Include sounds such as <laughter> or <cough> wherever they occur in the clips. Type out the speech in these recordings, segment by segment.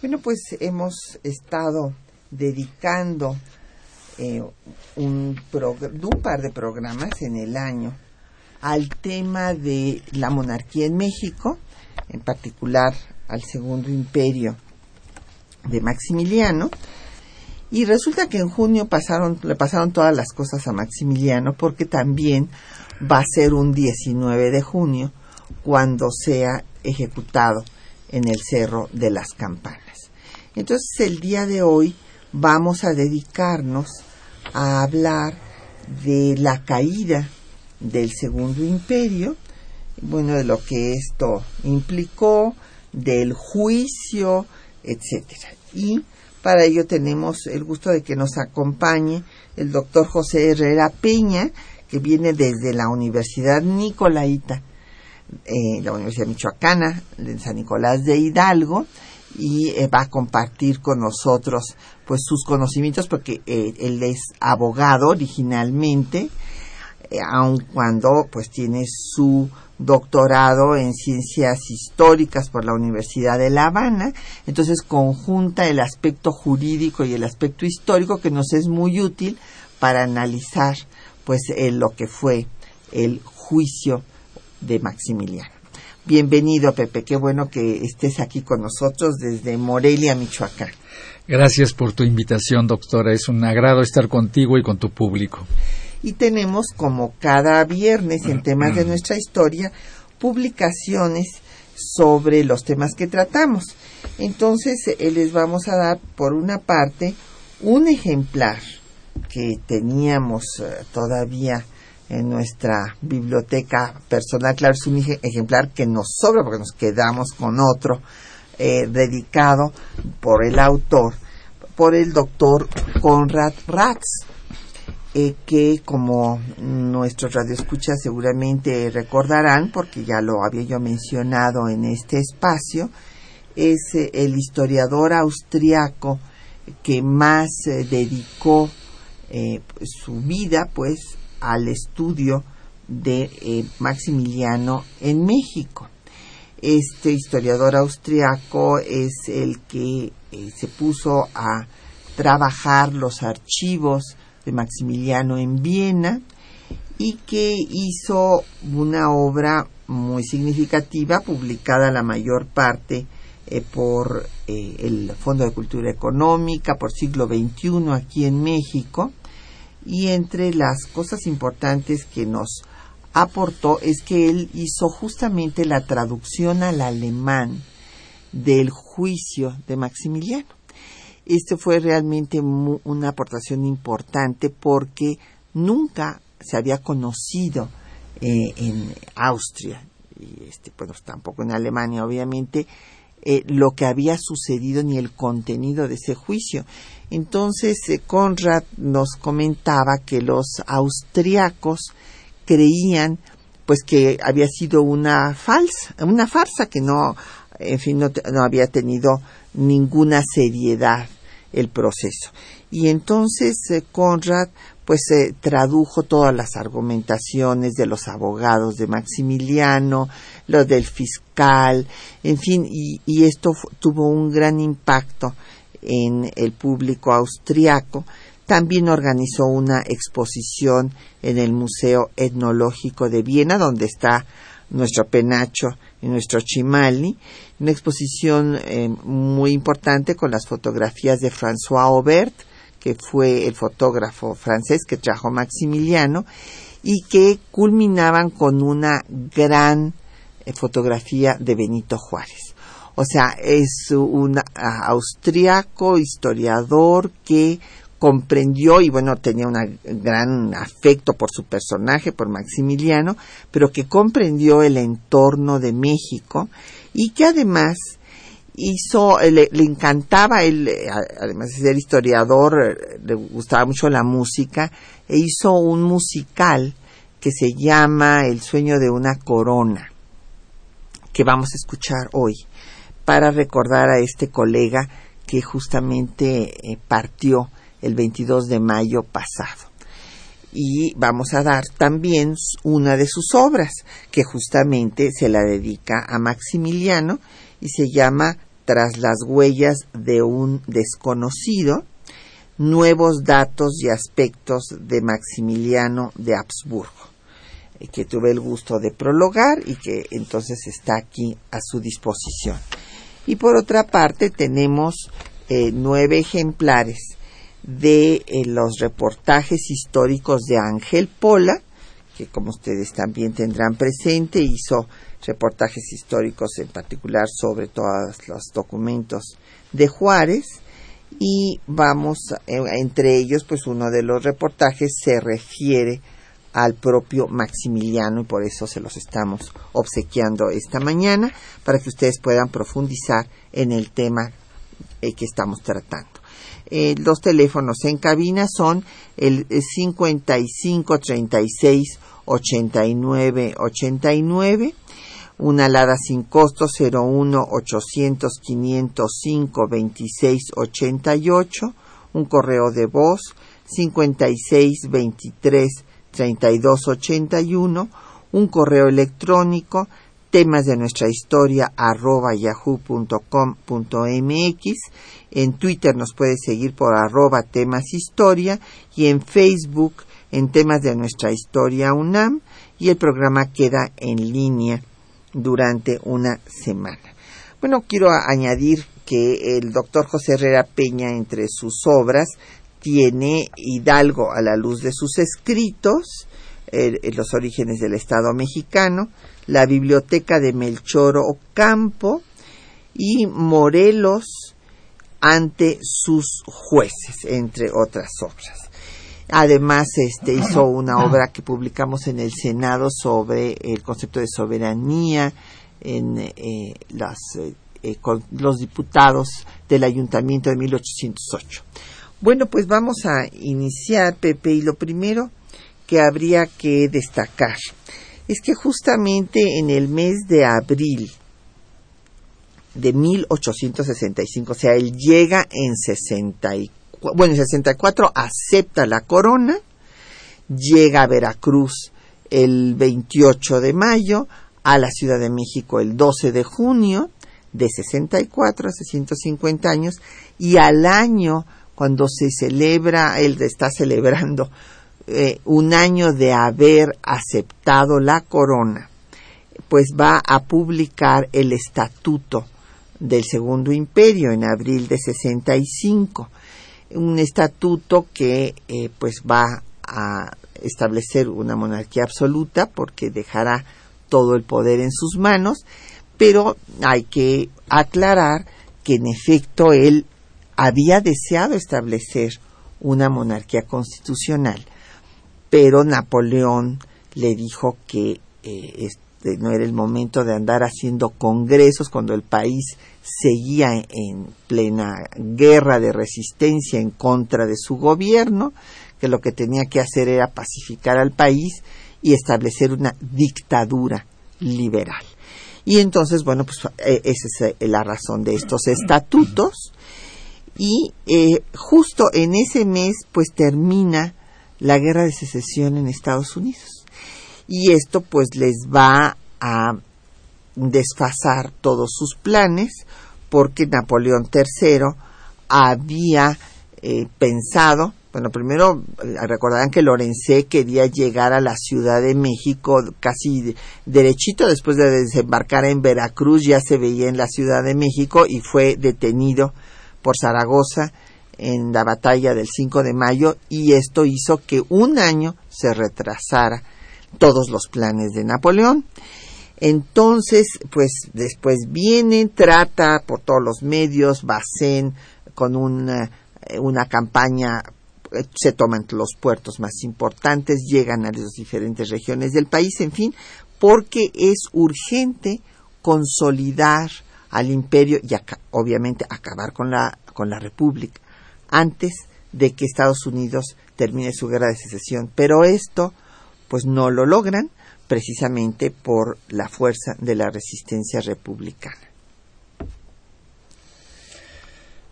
Bueno, pues hemos estado dedicando eh, un, un par de programas en el año al tema de la monarquía en México, en particular al Segundo Imperio de Maximiliano. Y resulta que en junio pasaron, le pasaron todas las cosas a Maximiliano porque también va a ser un 19 de junio cuando sea ejecutado en el Cerro de las Campanas. Entonces el día de hoy vamos a dedicarnos a hablar de la caída del Segundo Imperio, bueno, de lo que esto implicó, del juicio, etcétera. Y para ello tenemos el gusto de que nos acompañe el doctor José Herrera Peña, que viene desde la Universidad Nicolaita eh, la Universidad Michoacana de San Nicolás de Hidalgo y eh, va a compartir con nosotros pues sus conocimientos porque eh, él es abogado originalmente aun cuando pues tiene su doctorado en ciencias históricas por la Universidad de La Habana, entonces conjunta el aspecto jurídico y el aspecto histórico que nos es muy útil para analizar pues lo que fue el juicio de Maximiliano. Bienvenido, Pepe. Qué bueno que estés aquí con nosotros desde Morelia, Michoacán. Gracias por tu invitación, doctora. Es un agrado estar contigo y con tu público. Y tenemos, como cada viernes en temas de nuestra historia, publicaciones sobre los temas que tratamos. Entonces, eh, les vamos a dar, por una parte, un ejemplar que teníamos eh, todavía en nuestra biblioteca personal. Claro, es un ejemplar que nos sobra porque nos quedamos con otro eh, dedicado por el autor, por el doctor Conrad Ratz, eh, que como nuestros radioescuchas seguramente recordarán, porque ya lo había yo mencionado en este espacio, es eh, el historiador austriaco que más dedicó su vida pues al estudio de eh, Maximiliano en México. Este historiador austriaco es el que eh, se puso a trabajar los archivos de Maximiliano en Viena y que hizo una obra muy significativa, publicada la mayor parte eh, por el Fondo de Cultura Económica, por siglo XXI aquí en México, y entre las cosas importantes que nos aportó es que él hizo justamente la traducción al alemán del juicio de Maximiliano. Este fue realmente una aportación importante porque nunca se había conocido eh, en Austria y este, pues tampoco en Alemania obviamente eh, lo que había sucedido ni el contenido de ese juicio. Entonces eh, Conrad nos comentaba que los austriacos creían pues que había sido una falsa, una farsa que no, en fin, no, había tenido ninguna seriedad el proceso. Y entonces eh, Conrad pues se tradujo todas las argumentaciones de los abogados de Maximiliano, lo del fiscal, en fin, y esto tuvo un gran impacto en el público austriaco. También organizó una exposición en el Museo Etnológico de Viena, donde está nuestro penacho y nuestro chimali, una exposición eh, muy importante con las fotografías de François Aubert, que fue el fotógrafo francés que trajo Maximiliano, y que culminaban con una gran eh, fotografía de Benito Juárez. O sea, es un austriaco historiador que comprendió y bueno, tenía un gran afecto por su personaje, por Maximiliano, pero que comprendió el entorno de México y que además hizo, le, encantaba, él, además de ser historiador, le gustaba mucho la música, e hizo un musical que se llama El sueño de una corona, que vamos a escuchar hoy, para recordar a este colega que justamente eh, partió el 22 de mayo pasado. Y vamos a dar también una de sus obras, que justamente se la dedica a Maximiliano y se llama Tras las huellas de un desconocido, nuevos datos y aspectos de Maximiliano de Habsburgo, eh, que tuve el gusto de prologar y que entonces está aquí a su disposición. Y por otra parte tenemos eh, nueve ejemplares de eh, los reportajes históricos de Ángel Pola, que como ustedes también tendrán presente, hizo reportajes históricos en particular sobre todos los documentos de Juárez. Y vamos eh, entre ellos pues uno de los reportajes se refiere al propio Maximiliano y por eso se los estamos obsequiando esta mañana para que ustedes puedan profundizar en el tema eh, que estamos tratando. Eh, los teléfonos en cabina son el 55 36 89 89 una alada sin costo 01 800 505 26 88 un correo de voz 56 23 32 81 un correo electrónico temas de nuestra historia arroba yahoo.com.mx en Twitter nos puede seguir por arroba temas historia y en Facebook en temas de nuestra historia UNAM y el programa queda en línea durante una semana. Bueno, quiero añadir que el doctor José Herrera Peña entre sus obras tiene Hidalgo a la luz de sus escritos, los orígenes del Estado mexicano, la biblioteca de Melchor Ocampo y Morelos ante sus jueces, entre otras obras. Además, este hizo una obra que publicamos en el Senado sobre el concepto de soberanía en eh, las, eh, con los diputados del Ayuntamiento de 1808. Bueno, pues vamos a iniciar, Pepe, y lo primero que habría que destacar es que justamente en el mes de abril de 1865, o sea, él llega en 64, bueno, en 64 acepta la corona, llega a Veracruz el 28 de mayo, a la Ciudad de México el 12 de junio de 64, hace 150 años, y al año, cuando se celebra, él está celebrando eh, un año de haber aceptado la corona, pues va a publicar el estatuto del Segundo Imperio en abril de 65, un estatuto que eh, pues va a establecer una monarquía absoluta porque dejará todo el poder en sus manos, pero hay que aclarar que en efecto él había deseado establecer una monarquía constitucional, pero Napoleón le dijo que eh, este, no era el momento de andar haciendo congresos cuando el país seguía en plena guerra de resistencia en contra de su gobierno, que lo que tenía que hacer era pacificar al país y establecer una dictadura liberal. Y entonces, bueno, pues eh, esa es eh, la razón de estos estatutos. Y eh, justo en ese mes, pues termina la guerra de secesión en Estados Unidos. Y esto, pues, les va a desfasar todos sus planes, porque Napoleón III había pensado bueno, primero eh, recordarán que Lorencé quería llegar a la Ciudad de México casi derechito después de desembarcar en Veracruz, ya se veía en la Ciudad de México y fue detenido por Zaragoza en la batalla del 5 de mayo y esto hizo que un año se retrasara todos los planes de Napoleón. Entonces, pues después viene, trata por todos los medios, Bacén, con una, una campaña, eh, se toman los puertos más importantes, llegan a las diferentes regiones del país, en fin, porque es urgente consolidar al imperio y obviamente acabar con la, con la república antes de que Estados Unidos termine su guerra de secesión. Pero esto, pues no lo logran precisamente por la fuerza de la resistencia republicana.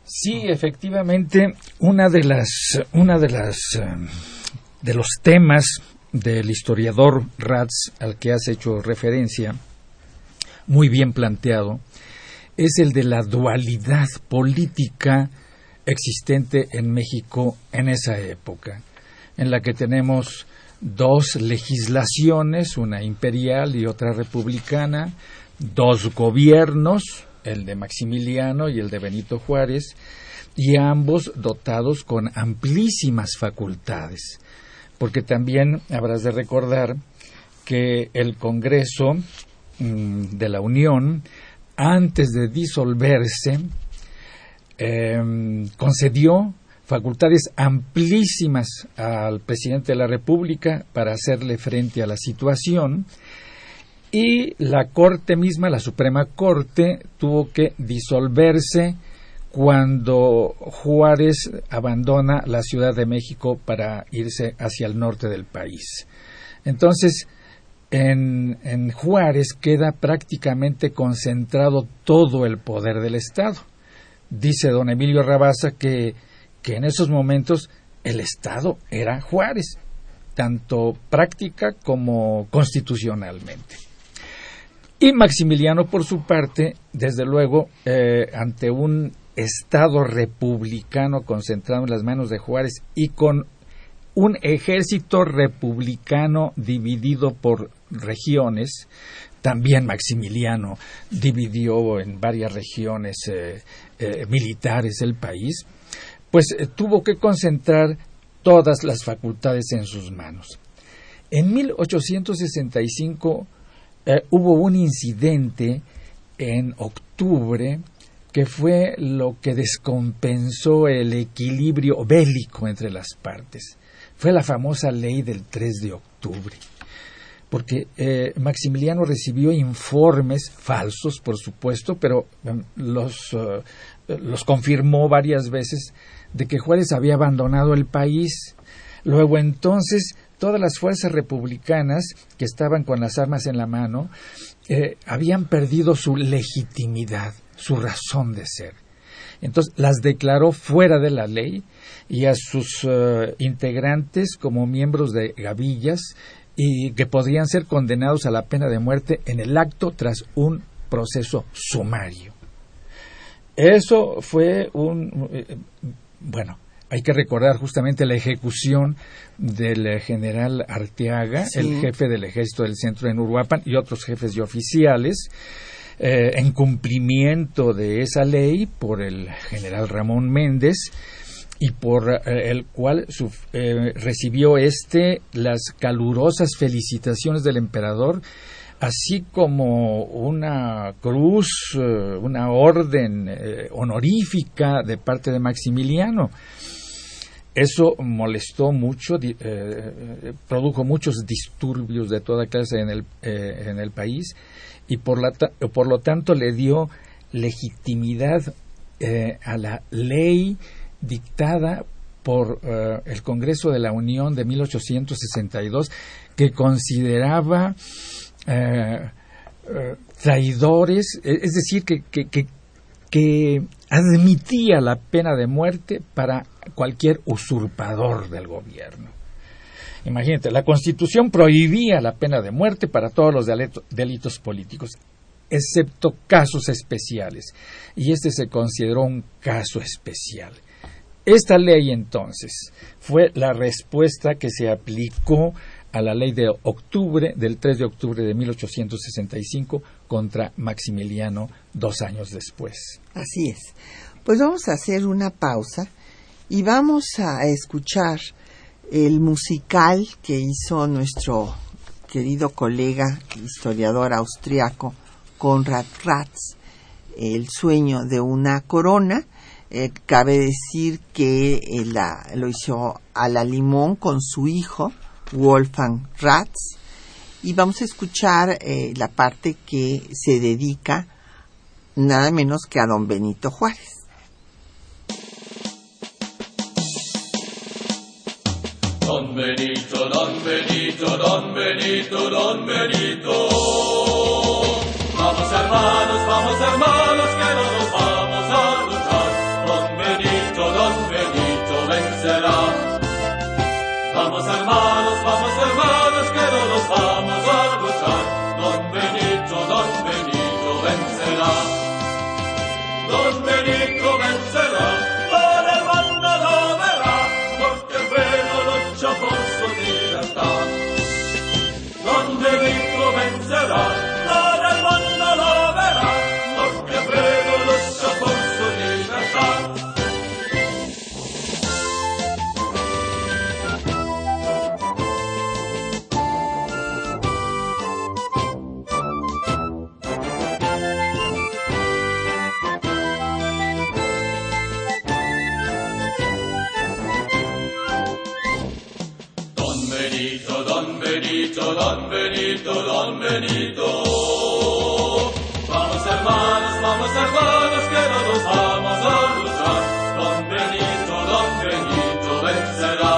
Sí, efectivamente, una de las, una de las, em, de los temas del historiador Ratz al que has hecho referencia, muy bien planteado, es el de la dualidad política existente en México en esa época, en la que tenemos dos legislaciones, una imperial y otra republicana, dos gobiernos, el de Maximiliano y el de Benito Juárez, y ambos dotados con amplísimas facultades, porque también habrás de recordar que el Congreso mm, de la Unión, antes de disolverse, em, concedió facultades amplísimas al presidente de la República para hacerle frente a la situación y la Corte misma, la Suprema Corte, tuvo que disolverse cuando Juárez abandona la Ciudad de México para irse hacia el norte del país. Entonces, en, en Juárez queda prácticamente concentrado todo el poder del Estado. Dice don Emilio Rabasa que que en esos momentos el Estado era Juárez, tanto práctica como constitucionalmente. Y Maximiliano, por su parte, desde luego, eh, ante un Estado republicano concentrado en las manos de Juárez y con un ejército republicano dividido por regiones, también Maximiliano dividió en varias regiones eh, eh, militares el país, pues eh, tuvo que concentrar todas las facultades en sus manos. En 1865 eh, hubo un incidente en octubre que fue lo que descompensó el equilibrio bélico entre las partes. Fue la famosa ley del 3 de octubre, porque eh, Maximiliano recibió informes falsos, por supuesto, pero em, los, los confirmó varias veces de que Juárez había abandonado el país. Luego entonces todas las fuerzas republicanas que estaban con las armas en la mano eh, habían perdido su legitimidad, su razón de ser. Entonces las declaró fuera de la ley y a sus eh, integrantes como miembros de gavillas y que podrían ser condenados a la pena de muerte en el acto tras un proceso sumario. Eso fue un eh, bueno, hay que recordar justamente la ejecución del general Arteaga, el jefe del ejército del centro en Uruapan y otros jefes y oficiales, eh, en cumplimiento de esa ley por el general Ramón Méndez y por eh, el cual eh, recibió este las calurosas felicitaciones del emperador así como una cruz, eh, una orden honorífica de parte de Maximiliano. Eso molestó mucho, produjo muchos disturbios de toda clase en el, en el país y por, la, por, lo tanto le dio legitimidad a la ley dictada por el Congreso de la Unión de 1862 que consideraba eh, eh, traidores, e, es decir, que, que, admitía la pena de muerte para cualquier usurpador del gobierno. Imagínate, la Constitución prohibía la pena de muerte para todos los delitos políticos, excepto casos especiales, y este se consideró un caso especial. Esta ley entonces fue la respuesta que se aplicó a la ley de octubre, del 3 de octubre de 1865, contra Maximiliano dos años después. Así es. Pues vamos a hacer una pausa y vamos a escuchar el musical que hizo nuestro querido colega historiador austriaco Konrad Ratz, El sueño de una corona. Eh, cabe decir que eh, lo hizo a la limón con su hijo, Wolfgang Ratz. Y vamos a escuchar eh, la parte que se dedica nada menos que a don Benito Juárez. Don Benito, Don Benito, Don Benito, Don Benito. Vamos hermanos, vamos hermanos, que no Benito, Don Benito. Vamos hermanos, vamos hermanos, que no nos vamos a luchar. Don Benito, Don Benito vencerá.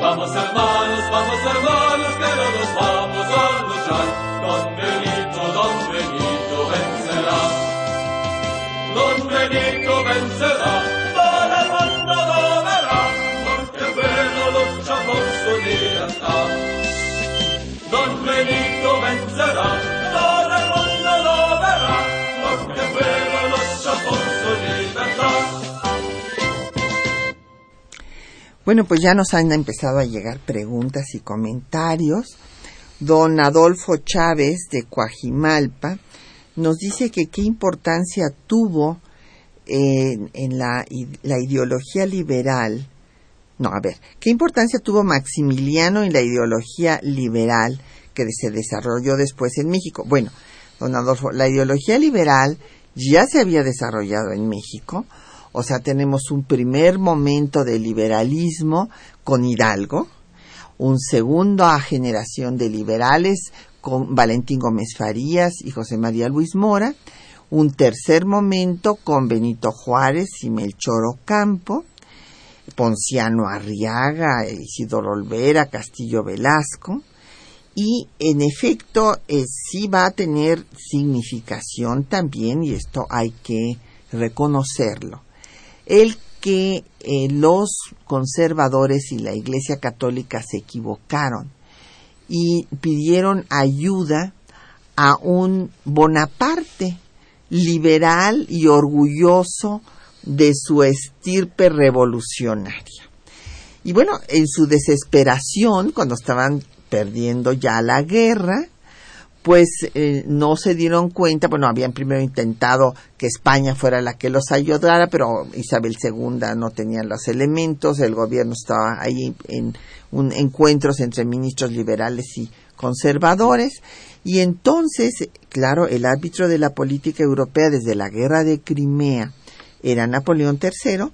Vamos hermanos, vamos hermanos, que no nos vamos a luchar. Don Benito, Don Benito vencerá. Don Benito vencerá, para el mundo lo verá, porque pueblo lucha por su libertad. Benito vencerá, todo el mundo lo verá, porque su libertad. Bueno, pues ya nos han empezado a llegar preguntas y comentarios. Don Adolfo Chávez de Coajimalpa nos dice que qué importancia tuvo en, en la, la ideología liberal. No, a ver, ¿qué importancia tuvo Maximiliano en la ideología liberal que se desarrolló después en México? Bueno, don Adolfo, la ideología liberal ya se había desarrollado en México, o sea, tenemos un primer momento de liberalismo con Hidalgo, un segunda generación de liberales con Valentín Gómez Farías y José María Luis Mora, un tercer momento con Benito Juárez y Melchor Ocampo, Ponciano Arriaga, Isidoro Olvera, Castillo Velasco, y en efecto eh, sí va a tener significación también, y esto hay que reconocerlo, el que eh, los conservadores y la Iglesia Católica se equivocaron y pidieron ayuda a un Bonaparte liberal y orgulloso de su estirpe revolucionaria. Y bueno, en su desesperación, cuando estaban perdiendo ya la guerra, pues eh, no se dieron cuenta, bueno, habían primero intentado que España fuera la que los ayudara, pero Isabel II no tenía los elementos, el gobierno estaba ahí en encuentros entre ministros liberales y conservadores, y entonces, claro, el árbitro de la política europea desde la guerra de Crimea era Napoleón III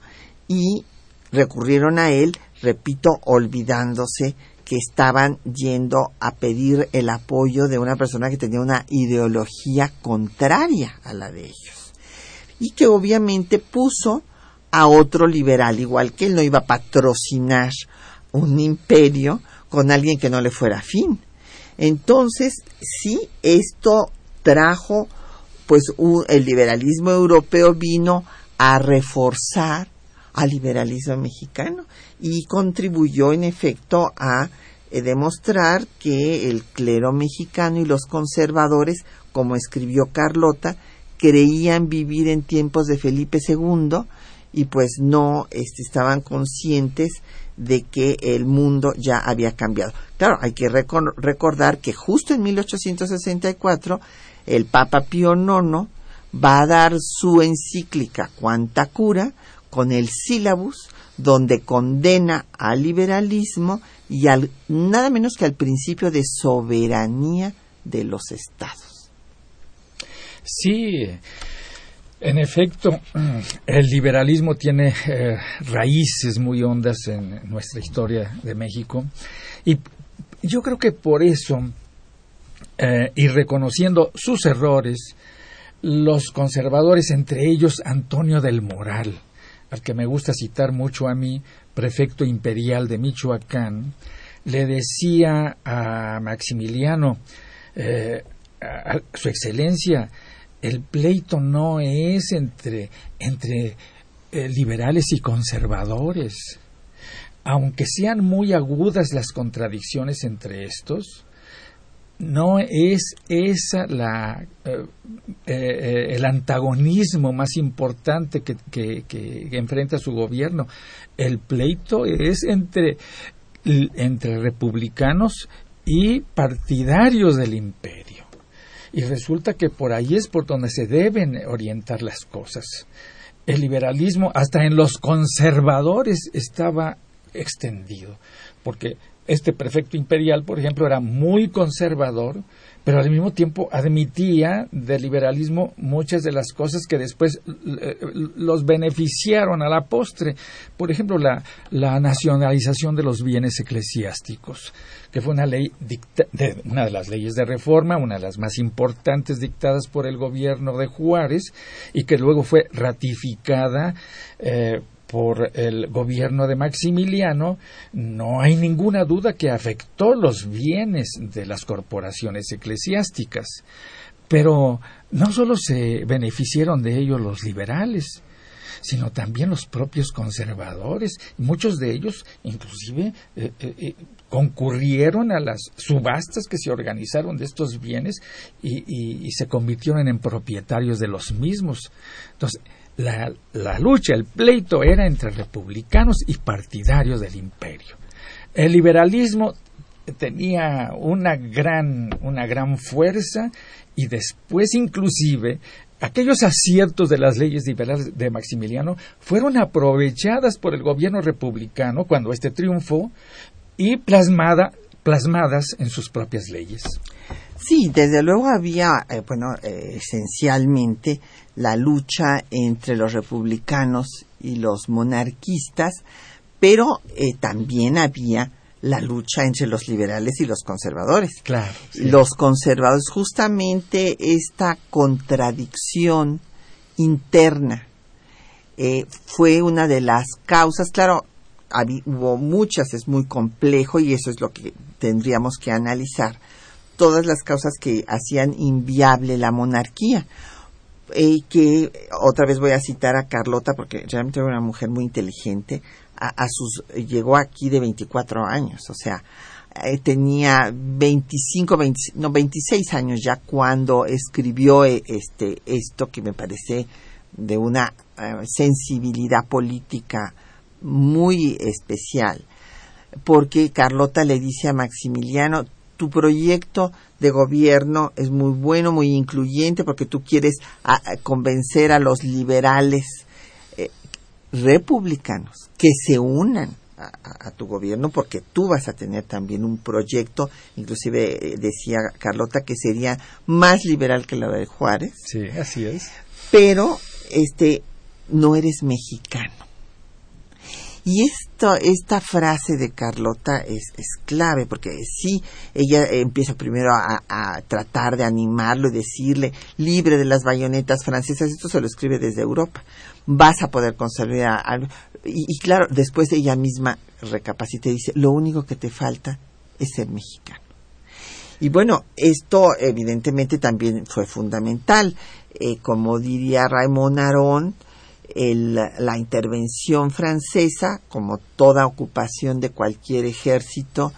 y recurrieron a él, repito, olvidándose que estaban yendo a pedir el apoyo de una persona que tenía una ideología contraria a la de ellos. Y que obviamente puso a otro liberal, igual que él no iba a patrocinar un imperio con alguien que no le fuera afín. Entonces, sí, esto trajo, pues el liberalismo europeo vino a reforzar al liberalismo mexicano y contribuyó en efecto a eh, demostrar que el clero mexicano y los conservadores, como escribió Carlota, creían vivir en tiempos de Felipe II y pues no este, estaban conscientes de que el mundo ya había cambiado. Claro, hay que recor- recordar que justo en 1864 el Papa Pío IX va a dar su encíclica Cuanta Cura con el sílabus donde condena al liberalismo y al nada menos que al principio de soberanía de los estados. Sí, en efecto, el liberalismo tiene eh, raíces muy hondas en nuestra historia de México y yo creo que por eso, eh, y reconociendo sus errores, los conservadores, entre ellos Antonio del Moral, al que me gusta citar mucho a mí, prefecto imperial de Michoacán, le decía a Maximiliano, eh, a su excelencia, el pleito no es entre, entre eh, liberales y conservadores. Aunque sean muy agudas las contradicciones entre estos, no es esa la, eh, eh, el antagonismo más importante que, que, enfrenta su gobierno. El pleito es entre, entre republicanos y partidarios del imperio. Y resulta que por ahí es por donde se deben orientar las cosas. El liberalismo, hasta en los conservadores, estaba extendido, porque este prefecto imperial, por ejemplo, era muy conservador, pero al mismo tiempo admitía del liberalismo muchas de las cosas que después eh, los beneficiaron a la postre. Por ejemplo, la, nacionalización de los bienes eclesiásticos, que fue una ley de, una de las leyes de reforma, una de las más importantes dictadas por el gobierno de Juárez y que luego fue ratificada eh, por el gobierno de Maximiliano, no hay ninguna duda que afectó los bienes de las corporaciones eclesiásticas. Pero no solo se beneficiaron de ello los liberales, sino también los propios conservadores. Muchos de ellos, inclusive, eh, eh, eh, concurrieron a las subastas que se organizaron de estos bienes y, y se convirtieron en propietarios de los mismos. Entonces, la, lucha, el pleito era entre republicanos y partidarios del imperio. El liberalismo tenía una gran, una gran fuerza y después inclusive aquellos aciertos de las leyes liberales de Maximiliano fueron aprovechadas por el gobierno republicano cuando éste triunfó y plasmada, plasmadas en sus propias leyes. Sí, desde luego había, eh, bueno, eh, esencialmente la lucha entre los republicanos y los monarquistas, pero eh, también había la lucha entre los liberales y los conservadores. Claro. Los conservadores, justamente esta contradicción interna fue una de las causas, claro, hubo muchas, es muy complejo y eso es lo que tendríamos que analizar todas las causas que hacían inviable la monarquía. Y que otra vez voy a citar a Carlota porque realmente era una mujer muy inteligente. A, sus llegó aquí de 24 años, o sea, eh, tenía 25, no 26 años ya cuando escribió eh, este esto que me parece de una eh, sensibilidad política muy especial porque Carlota le dice a Maximiliano, tu proyecto de gobierno es muy bueno, muy incluyente, porque tú quieres convencer a los liberales eh, republicanos que se unan a, tu gobierno, porque tú vas a tener también un proyecto, inclusive eh, decía Carlota que sería más liberal que la de Juárez. Sí, así es. Pero este no eres mexicano y esto, esta frase de Carlota es, es clave, porque sí, ella empieza primero a, tratar de animarlo y decirle, libre de las bayonetas francesas, esto se lo escribe desde Europa, vas a poder conservar algo. Y, claro, después ella misma recapacita y dice, lo único que te falta es ser mexicano. Y bueno, esto evidentemente también fue fundamental. Eh, como diría Raymond Aron, la intervención francesa, como toda ocupación de cualquier ejército,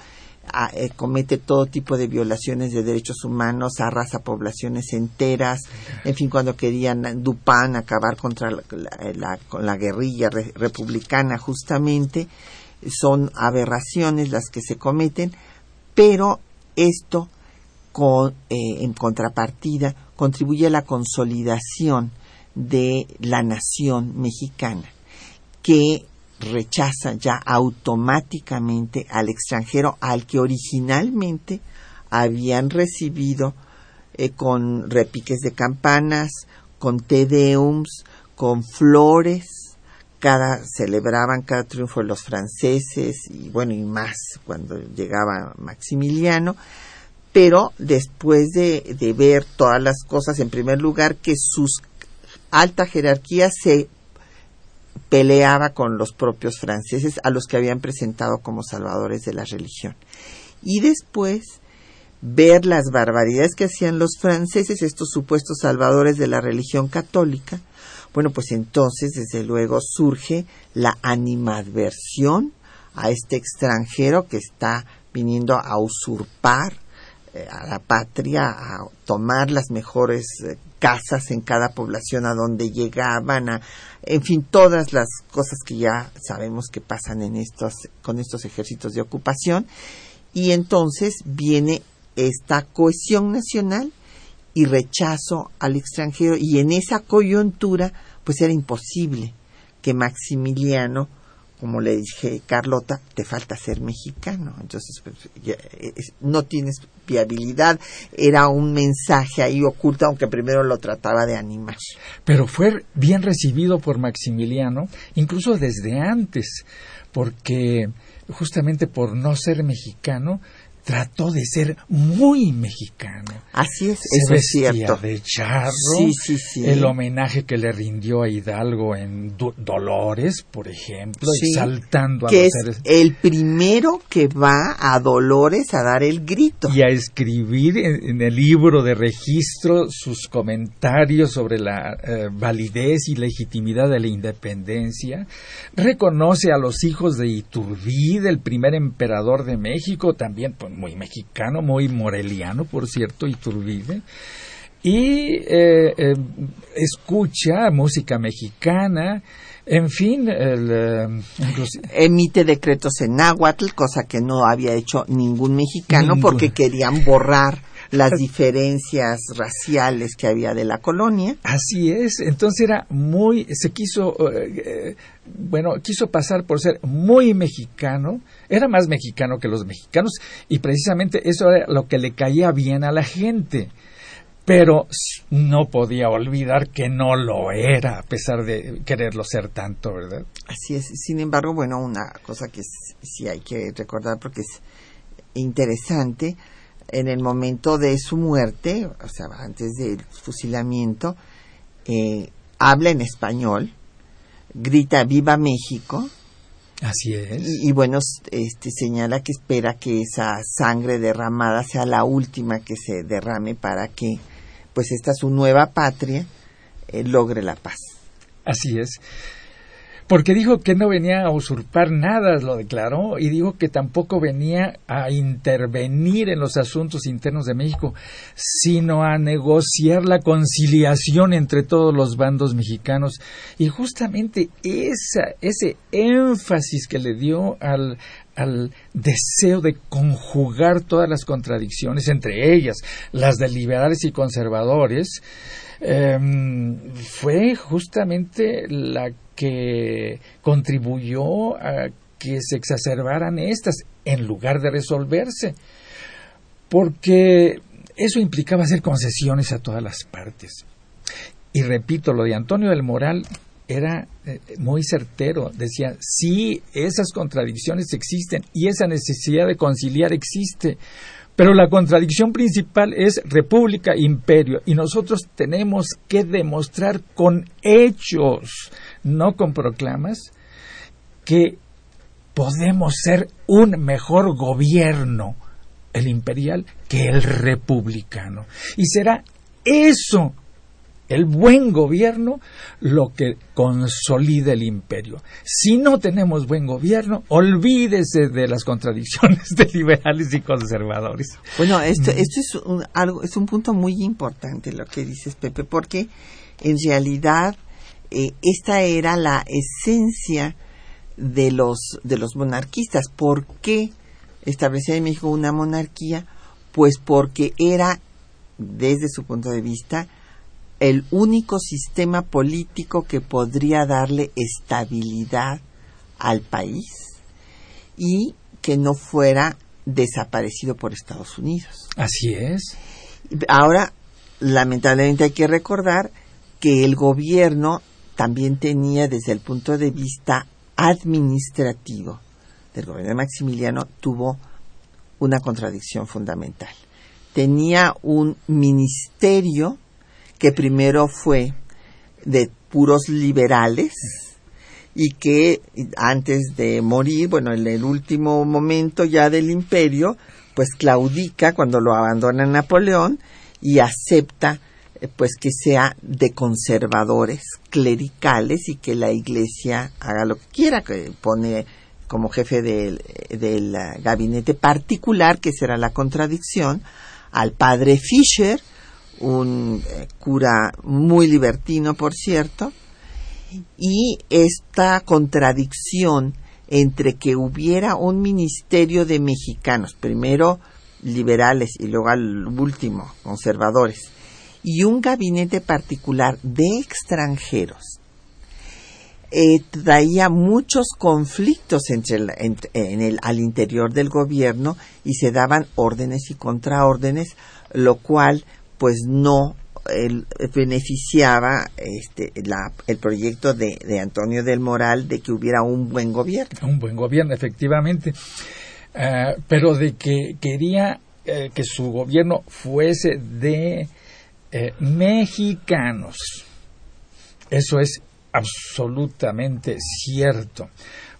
eh, comete todo tipo de violaciones de derechos humanos, arrasa poblaciones enteras, en fin, cuando querían Dupin acabar contra la, con la guerrilla republicana justamente, son aberraciones las que se cometen, pero esto con, eh, en contrapartida contribuye a la consolidación de la nación mexicana que rechaza ya automáticamente al extranjero al que originalmente habían recibido eh, con repiques de campanas, con tedeums, con flores, cada celebraban cada triunfo de los franceses y bueno y más cuando llegaba Maximiliano. Pero después de, de ver todas las cosas en primer lugar que sus alta jerarquía se peleaba con los propios franceses a los que habían presentado como salvadores de la religión. Y después ver las barbaridades que hacían los franceses, estos supuestos salvadores de la religión católica, bueno, pues entonces, desde luego, surge la animadversión a este extranjero que está viniendo a usurpar eh, a la patria, a tomar las mejores eh, casas en cada población a donde llegaban, a, en fin, todas las cosas que ya sabemos que pasan en estos, con estos ejércitos de ocupación. Y entonces viene esta cohesión nacional y rechazo al extranjero y en esa coyuntura pues era imposible que Maximiliano como le dije Carlota te falta ser mexicano. Entonces pues, no tienes viabilidad. Era un mensaje ahí oculto aunque primero lo trataba de animar. Pero fue bien recibido por Maximiliano incluso desde antes porque justamente por no ser mexicano trató de ser muy mexicano. Así es, eso es cierto. de charro. Sí, sí, sí. El homenaje que le rindió a Hidalgo en Dolores, por ejemplo, exaltando a que es el primero que va a Dolores a dar el grito. Y a escribir en, el libro de registro sus comentarios sobre la eh, validez y legitimidad de la independencia. Reconoce a los hijos de Iturbide, el primer emperador de México, también pues, muy mexicano, muy moreliano, por cierto, Iturbide. Y eh, eh, escucha música mexicana, en fin, eh, emite decretos en náhuatl, cosa que no había hecho ningún mexicano porque querían borrar las diferencias raciales que había de la colonia. Así es, entonces era muy, se quiso, eh, bueno, quiso pasar por ser muy mexicano, era más mexicano que los mexicanos y precisamente eso era lo que le caía bien a la gente pero no podía olvidar que no lo era, a pesar de quererlo ser tanto, ¿verdad? Así es. Sin embargo, bueno, una cosa que sí hay que recordar porque es interesante, en el momento de su muerte, o sea, antes del fusilamiento, eh, habla en español, grita Viva México. Así es. Y, bueno, este, señala que espera que esa sangre derramada sea la última que se derrame para que, pues, esta su nueva patria eh, logre la paz. Así es porque dijo que no venía a usurpar nada, lo declaró, y dijo que tampoco venía a intervenir en los asuntos internos de México, sino a negociar la conciliación entre todos los bandos mexicanos. Y justamente esa, ese énfasis que le dio al, al deseo de conjugar todas las contradicciones, entre ellas las de liberales y conservadores, em, fue justamente la que contribuyó a que se exacerbaran estas en lugar de resolverse, porque eso implicaba hacer concesiones a todas las partes. Y repito, lo de Antonio del Moral era eh, muy certero. Decía, sí, esas contradicciones existen y esa necesidad de conciliar existe, pero la contradicción principal es república, imperio, y nosotros tenemos que demostrar con hechos, no con proclamas, que podemos ser un mejor gobierno, el imperial, que el republicano. Y será eso el buen gobierno lo que consolida el imperio. Si no tenemos buen gobierno, olvídese de las contradicciones <laughs> de liberales y conservadores. Bueno, esto, esto es, un, algo, es un punto muy importante lo que dices, Pepe, porque en realidad eh, esta era la esencia de los, de los monarquistas. ¿Por qué establecía en México una monarquía? Pues porque era, desde su punto de vista, el único sistema político que podría darle estabilidad al país y que no fuera desaparecido por Estados Unidos. Así es. Ahora, lamentablemente hay que recordar que el gobierno también tenía desde el punto de vista administrativo del gobierno de Maximiliano tuvo una contradicción fundamental. Tenía un ministerio que primero fue de puros liberales y que antes de morir, bueno, en el último momento ya del imperio, pues claudica cuando lo abandona Napoleón y acepta eh, pues que sea de conservadores clericales y que la iglesia haga lo que quiera, que pone como jefe del, del gabinete particular, que será la contradicción, al padre Fischer, un eh, cura muy libertino, por cierto, y esta contradicción entre que hubiera un ministerio de mexicanos, primero liberales y luego al último conservadores, y un gabinete particular de extranjeros, eh, traía muchos conflictos entre en el, al interior del gobierno y se daban órdenes y contraórdenes, lo cual pues no beneficiaba este, el proyecto de, Antonio del Moral de que hubiera un buen gobierno. Un buen gobierno, efectivamente. Ah, pero de que quería eh, que su gobierno fuese de eh, mexicanos. Eso es absolutamente cierto.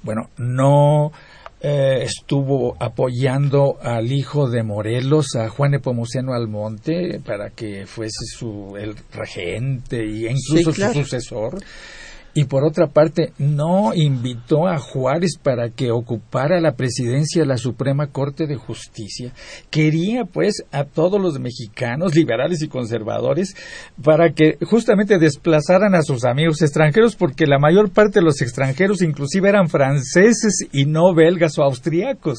Bueno, no eh, estuvo apoyando al hijo de Morelos, a Juan Epomuceno Almonte, para que fuese su el regente e incluso su sucesor y por otra parte no invitó a Juárez para que ocupara la presidencia de la Suprema Corte de Justicia. Quería pues a todos los mexicanos, liberales y conservadores, para que justamente desplazaran a sus amigos extranjeros, porque la mayor parte de los extranjeros inclusive eran franceses y no belgas o austriacos.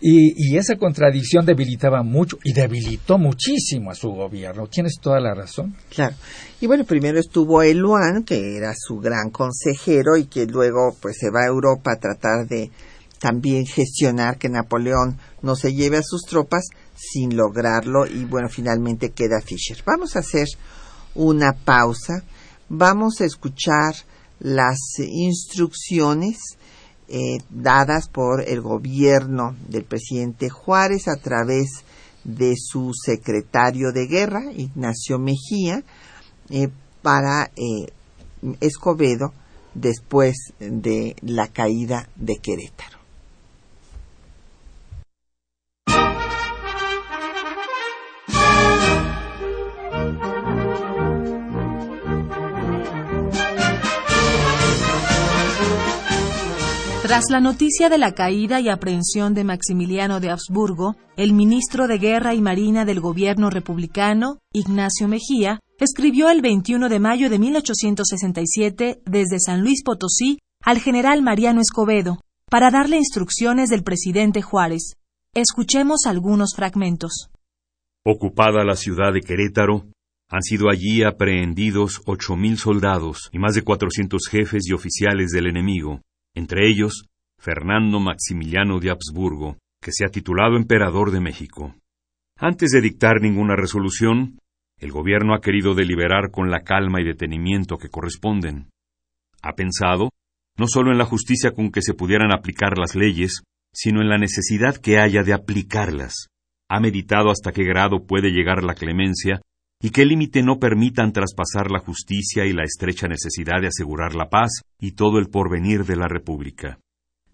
Y, esa contradicción debilitaba mucho y debilitó muchísimo a su gobierno. Tienes toda la razón. Claro. Y bueno, primero estuvo Eluan, que era su gran consejero y que luego pues se va a Europa a tratar de también gestionar que Napoleón no se lleve a sus tropas sin lograrlo y bueno, finalmente queda Fischer. Vamos a hacer una pausa. Vamos a escuchar las instrucciones eh, dadas por el gobierno del presidente Juárez a través de su secretario de guerra, Ignacio Mejía, eh, para eh, Escobedo después de la caída de Querétaro. Tras la noticia de la caída y aprehensión de Maximiliano de Habsburgo, el ministro de Guerra y Marina del gobierno republicano, Ignacio Mejía, escribió el 21 de mayo de 1867 desde San Luis Potosí al general Mariano Escobedo para darle instrucciones del presidente Juárez. Escuchemos algunos fragmentos. Ocupada la ciudad de Querétaro, han sido allí aprehendidos ocho mil soldados y más de cuatrocientos jefes y oficiales del enemigo, entre ellos Fernando Maximiliano de Habsburgo, que se ha titulado emperador de México. Antes de dictar ninguna resolución, el gobierno ha querido deliberar con la calma y detenimiento que corresponden. Ha pensado no solo en la justicia con que se pudieran aplicar las leyes, sino en la necesidad que haya de aplicarlas. Ha meditado hasta qué grado puede llegar la clemencia y qué límite no permitan traspasar la justicia y la estrecha necesidad de asegurar la paz y todo el porvenir de la República.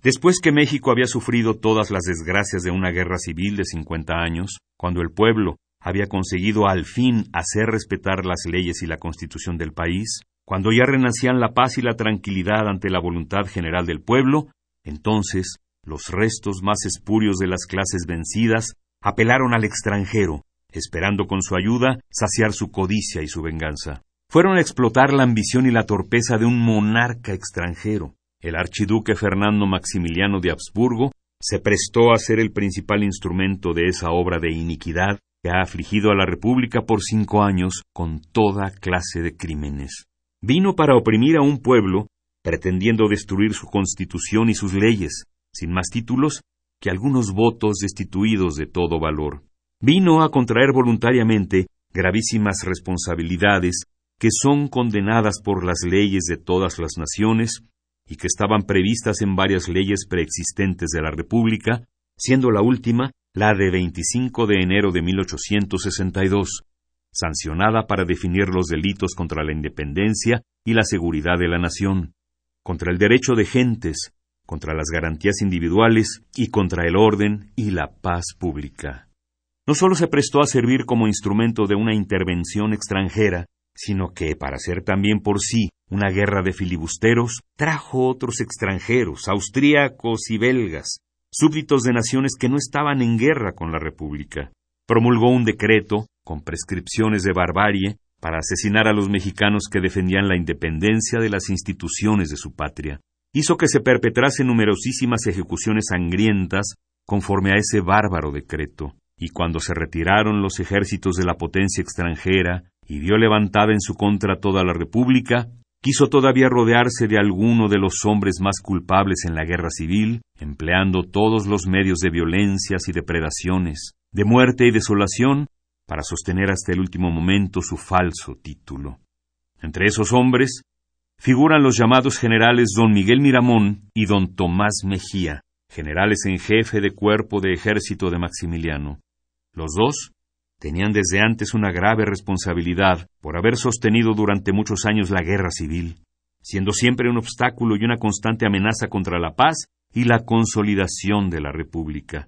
Después que México había sufrido todas las desgracias de una guerra civil de cincuenta años, cuando el pueblo había conseguido al fin hacer respetar las leyes y la constitución del país, cuando ya renacían la paz y la tranquilidad ante la voluntad general del pueblo, entonces los restos más espurios de las clases vencidas apelaron al extranjero, esperando con su ayuda saciar su codicia y su venganza. Fueron a explotar la ambición y la torpeza de un monarca extranjero. El archiduque Fernando Maximiliano de Habsburgo se prestó a ser el principal instrumento de esa obra de iniquidad que ha afligido a la República por cinco años con toda clase de crímenes. Vino para oprimir a un pueblo, pretendiendo destruir su constitución y sus leyes, sin más títulos que algunos votos destituidos de todo valor. Vino a contraer voluntariamente gravísimas responsabilidades que son condenadas por las leyes de todas las naciones y que estaban previstas en varias leyes preexistentes de la República, siendo la última la de 25 de enero de 1862, sancionada para definir los delitos contra la independencia y la seguridad de la nación, contra el derecho de gentes, contra las garantías individuales y contra el orden y la paz pública. No solo se prestó a servir como instrumento de una intervención extranjera, sino que, para ser también por sí una guerra de filibusteros, trajo otros extranjeros, austríacos y belgas, súbditos de naciones que no estaban en guerra con la República. Promulgó un decreto, con prescripciones de barbarie, para asesinar a los mexicanos que defendían la independencia de las instituciones de su patria. Hizo que se perpetrasen numerosísimas ejecuciones sangrientas conforme a ese bárbaro decreto. Y cuando se retiraron los ejércitos de la potencia extranjera y vio levantada en su contra toda la República, quiso todavía rodearse de alguno de los hombres más culpables en la guerra civil, empleando todos los medios de violencias y depredaciones, de muerte y desolación, para sostener hasta el último momento su falso título. Entre esos hombres figuran los llamados generales don Miguel Miramón y don Tomás Mejía, generales en jefe de cuerpo de ejército de Maximiliano. Los dos tenían desde antes una grave responsabilidad por haber sostenido durante muchos años la guerra civil, siendo siempre un obstáculo y una constante amenaza contra la paz y la consolidación de la República.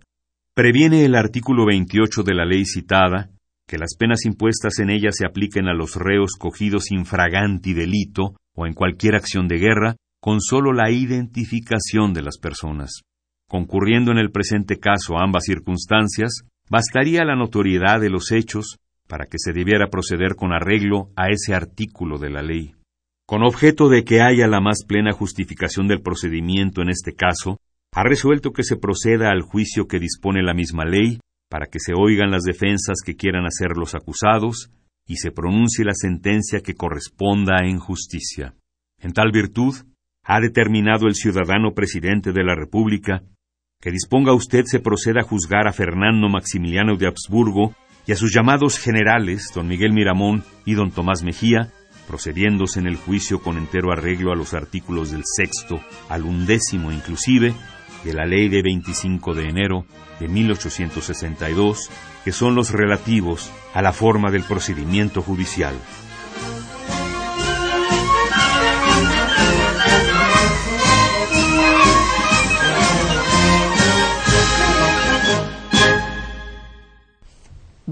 Previene el artículo 28 de la ley citada que las penas impuestas en ella se apliquen a los reos cogidos infraganti delito o en cualquier acción de guerra con sólo la identificación de las personas. Concurriendo en el presente caso ambas circunstancias, Bastaría la notoriedad de los hechos para que se debiera proceder con arreglo a ese artículo de la ley. Con objeto de que haya la más plena justificación del procedimiento en este caso, ha resuelto que se proceda al juicio que dispone la misma ley, para que se oigan las defensas que quieran hacer los acusados, y se pronuncie la sentencia que corresponda en justicia. En tal virtud, ha determinado el ciudadano presidente de la República que disponga usted se proceda a juzgar a Fernando Maximiliano de Habsburgo y a sus llamados generales, don Miguel Miramón y don Tomás Mejía, procediéndose en el juicio con entero arreglo a los artículos del sexto al undécimo inclusive de la ley de 25 de enero de 1862, que son los relativos a la forma del procedimiento judicial.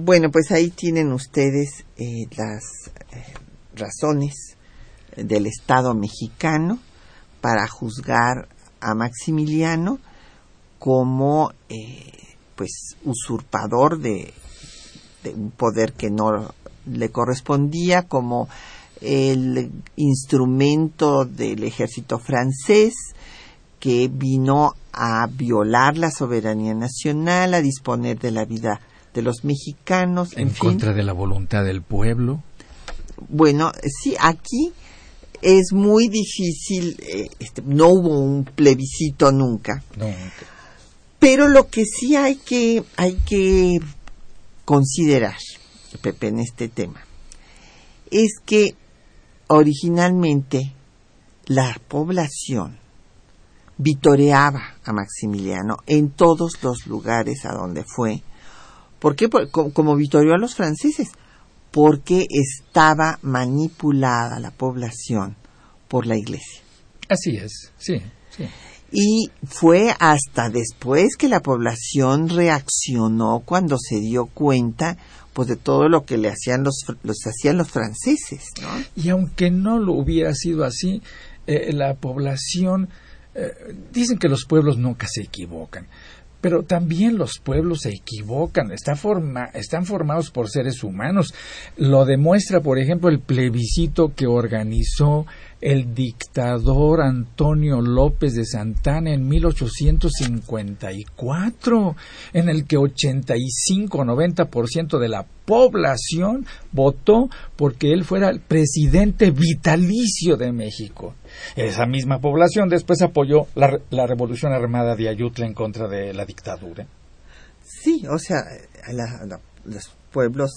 Bueno, pues ahí tienen ustedes eh, las eh, razones del Estado mexicano para juzgar a Maximiliano como eh, pues usurpador de, de, un poder que no le correspondía, como el instrumento del ejército francés que vino a violar la soberanía nacional, a disponer de la vida de los mexicanos. En, contra de la voluntad del pueblo. Bueno, sí, aquí es muy difícil, eh, este, no hubo un plebiscito nunca. Pero lo que sí hay que, hay que considerar, Pepe, en este tema, es que originalmente la población vitoreaba a Maximiliano en todos los lugares a donde fue, ¿Por qué? como vitorió a los franceses, porque estaba manipulada la población por la iglesia. Así es, sí, sí. Y fue hasta después que la población reaccionó cuando se dio cuenta pues de todo lo que le hacían los, los hacían los franceses, ¿no? Y aunque no lo hubiera sido así, eh, la población eh, dicen que los pueblos nunca se equivocan pero también los pueblos se equivocan, están formados por seres humanos. Lo demuestra, por ejemplo, el plebiscito que organizó el dictador Antonio López de Santana en 1854, en el que 85-90% de la población votó porque él fuera el presidente vitalicio de México. Esa misma población después apoyó la, la revolución armada de Ayutla en contra de la dictadura. Sí, o sea, la- la- los pueblos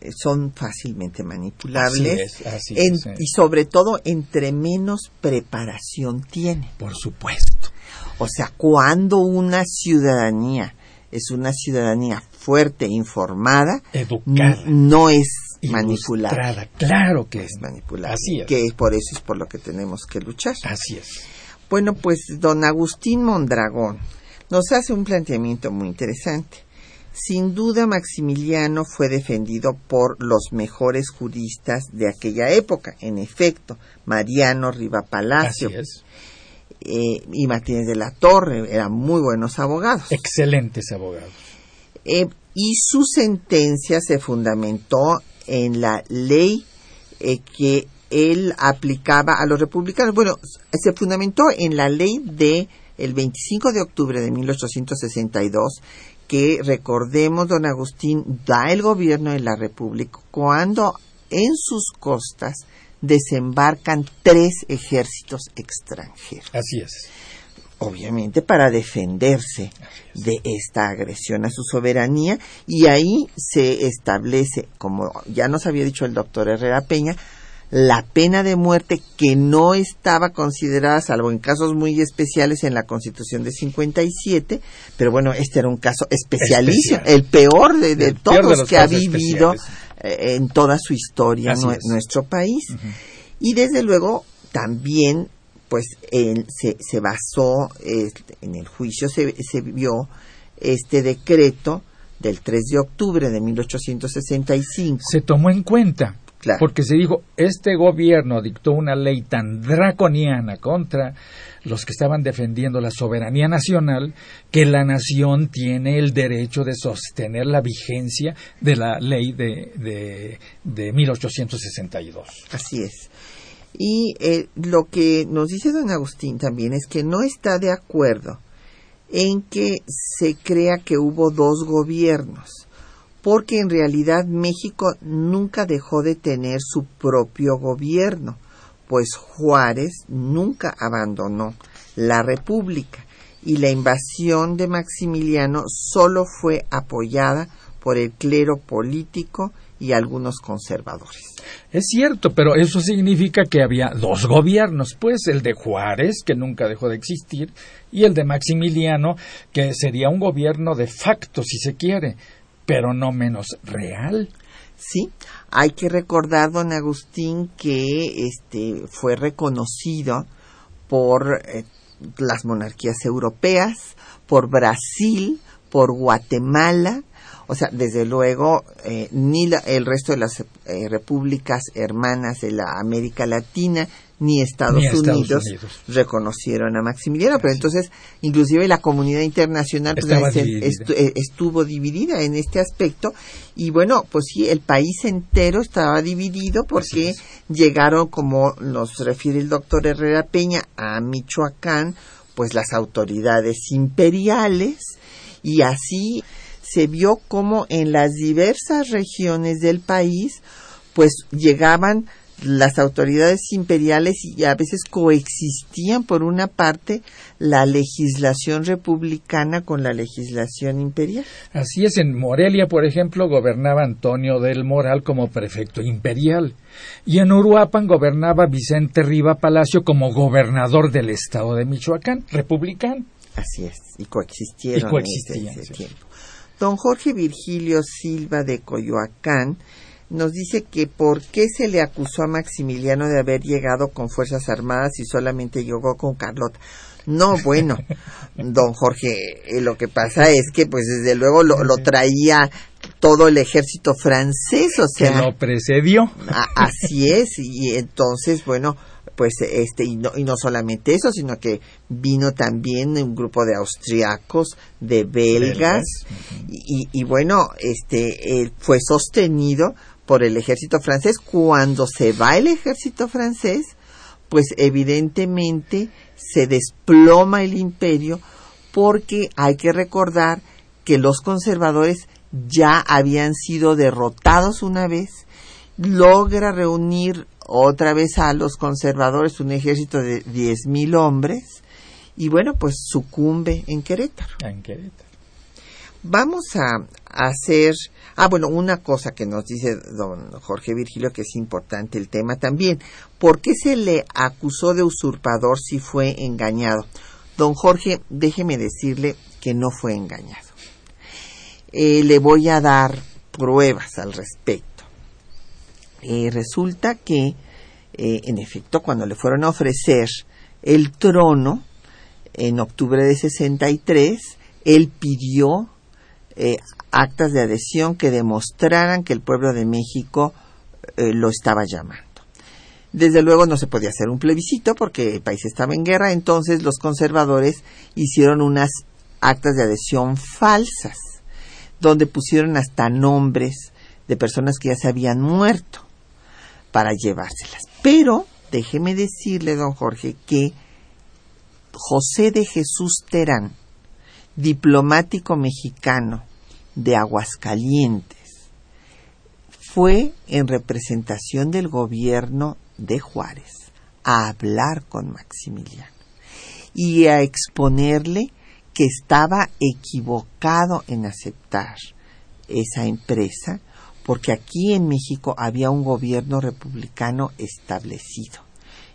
eh, son fácilmente manipulables Así es, así en- es, y sobre todo entre menos preparación tienen. Por supuesto. O sea, cuando una ciudadanía es una ciudadanía fuerte, informada, Educada. no es manipulable. Ilustrada, claro que Es manipulable. Así es. Que por eso es por lo que tenemos que luchar. Así es. Bueno, pues don Agustín Mondragón nos hace un planteamiento muy interesante. Sin duda Maximiliano fue defendido por los mejores juristas de aquella época. En efecto, Mariano Riva Palacio eh, y Martínez de la Torre eran muy buenos abogados. Excelentes abogados. Eh, y su sentencia se fundamentó en la ley eh, que él aplicaba a los republicanos. Bueno, se fundamentó en la ley de el 25 de octubre de 1862 que recordemos don Agustín da el gobierno de la República cuando en sus costas desembarcan tres ejércitos extranjeros Así es. Obviamente para defenderse de esta agresión a su soberanía y ahí se establece, como ya nos había dicho el doctor Herrera Peña, la pena de muerte que no estaba considerada, salvo en casos muy especiales, en la Constitución de 57, pero bueno, este era un caso especialísimo, Especial. el peor de, de El peor de todos que ha vivido eh, en toda su historia Así nue- es. nuestro país. Y desde luego también pues él se, se basó este, en el juicio se, se vio este decreto del 3 de octubre de 1865 Se tomó en cuenta. Claro. Porque se dijo, este gobierno dictó una ley tan draconiana contra los que estaban defendiendo la soberanía nacional que la nación tiene el derecho de sostener la vigencia de la ley de, de, de 1862. así es y eh, lo que nos dice don Agustín también es que no está de acuerdo en que se crea que hubo dos gobiernos porque en realidad México nunca dejó de tener su propio gobierno, pues Juárez nunca abandonó la República y la invasión de Maximiliano solo fue apoyada por el clero político y algunos conservadores. Es cierto, pero eso significa que había dos gobiernos, pues el de Juárez, que nunca dejó de existir, y el de Maximiliano, que sería un gobierno de facto, si se quiere, pero no menos real. Sí, hay que recordar, don Agustín, que este fue reconocido por eh, las monarquías europeas, por Brasil, por Guatemala, o sea, desde luego, eh, ni la- el resto de las eh, repúblicas hermanas de la América Latina ni Estados, Ni Estados Unidos, Unidos. reconocieron a Maximiliano, pero entonces, inclusive la comunidad internacional pues, estu- eh, estuvo dividida en este aspecto. Y bueno, pues sí, el país entero estaba dividido porque llegaron, como nos refiere el doctor Herrera Peña, a Michoacán, pues las autoridades imperiales. Y así se vio como en las diversas regiones del país, pues llegaban las autoridades imperiales y a veces coexistían por una parte la legislación republicana con la legislación imperial. Así es, en Morelia, por ejemplo, gobernaba Antonio del Moral como prefecto imperial, y en Uruapan gobernaba Vicente Riva Palacio como gobernador del estado de Michoacán, republicano. Así es, y coexistieron Y coexistían, en ese, ese sí. tiempo. Don Jorge Virgilio Silva de Coyoacán nos dice que por qué se le acusó a Maximiliano de haber llegado con fuerzas armadas y solamente llegó con Carlota. No, bueno, <laughs> don Jorge, eh, lo que pasa es que pues desde luego lo, lo traía todo el ejército francés, o que sea, lo precedió. a- así es, y entonces, bueno, pues este, y no, y no solamente eso, sino que vino también un grupo de austriacos, de belgas, y, y bueno, este, él fue sostenido por el ejército francés. Cuando se va el ejército francés, pues evidentemente se desploma el imperio porque hay que recordar que los conservadores ya habían sido derrotados una vez, logra reunir otra vez a los conservadores un ejército de 10.000 hombres y bueno, pues sucumbe en Querétaro. En Querétaro. Vamos a hacer, ah bueno, una cosa que nos dice don Jorge Virgilio que es importante el tema también, ¿por qué se le acusó de usurpador si fue engañado? Don Jorge, déjeme decirle que no fue engañado. Eh, le voy a dar pruebas al respecto. Eh, resulta que, eh, en efecto, cuando le fueron a ofrecer el trono, en octubre de 63, él pidió eh, actas de adhesión que demostraran que el pueblo de México lo estaba llamando. Desde luego no se podía hacer un plebiscito porque el país estaba en guerra, entonces los conservadores hicieron unas actas de adhesión falsas, donde pusieron hasta nombres de personas que ya se habían muerto para llevárselas. Pero déjeme decirle, don Jorge, que José de Jesús Terán, diplomático mexicano de Aguascalientes, fue en representación del gobierno de Juárez a hablar con Maximiliano y a exponerle que estaba equivocado en aceptar esa empresa porque aquí en México había un gobierno republicano establecido